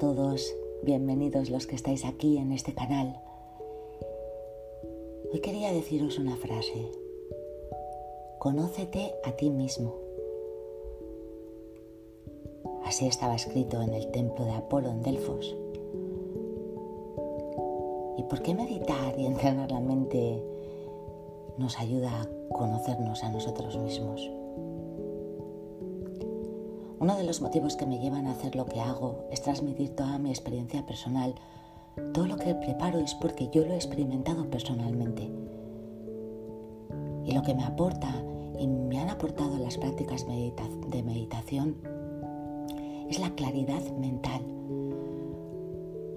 todos, bienvenidos los que estáis aquí en este canal. Hoy quería deciros una frase. Conócete a ti mismo. Así estaba escrito en el templo de Apolo en Delfos. ¿Y por qué meditar y entrenar la mente nos ayuda a conocernos a nosotros mismos? Uno de los motivos que me llevan a hacer lo que hago es transmitir toda mi experiencia personal. Todo lo que preparo es porque yo lo he experimentado personalmente. Y lo que me aporta y me han aportado las prácticas de meditación es la claridad mental.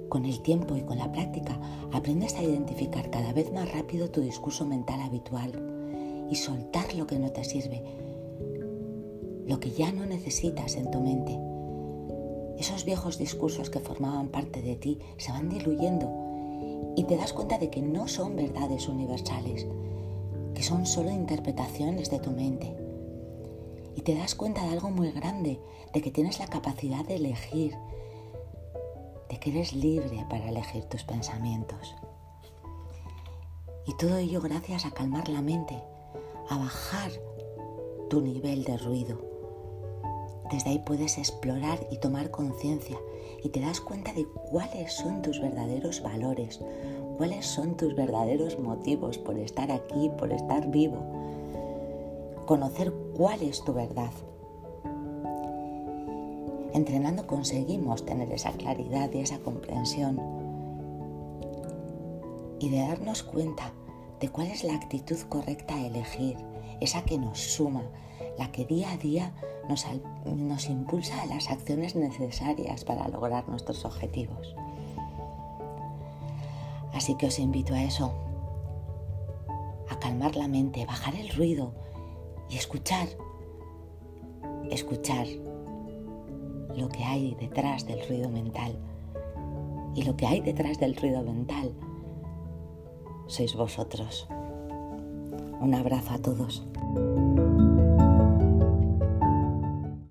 Con el tiempo y con la práctica aprendes a identificar cada vez más rápido tu discurso mental habitual y soltar lo que no te sirve lo que ya no necesitas en tu mente. Esos viejos discursos que formaban parte de ti se van diluyendo y te das cuenta de que no son verdades universales, que son solo interpretaciones de tu mente. Y te das cuenta de algo muy grande, de que tienes la capacidad de elegir, de que eres libre para elegir tus pensamientos. Y todo ello gracias a calmar la mente, a bajar tu nivel de ruido desde ahí puedes explorar y tomar conciencia y te das cuenta de cuáles son tus verdaderos valores, cuáles son tus verdaderos motivos por estar aquí, por estar vivo. Conocer cuál es tu verdad. Entrenando conseguimos tener esa claridad y esa comprensión y de darnos cuenta de cuál es la actitud correcta a elegir, esa que nos suma, la que día a día nos, impulsa a las acciones necesarias para lograr nuestros objetivos. Así que os invito a eso, a calmar la mente, bajar el ruido y escuchar, escuchar lo que hay detrás del ruido mental. Y lo que hay detrás del ruido mental sois vosotros. Un abrazo a todos.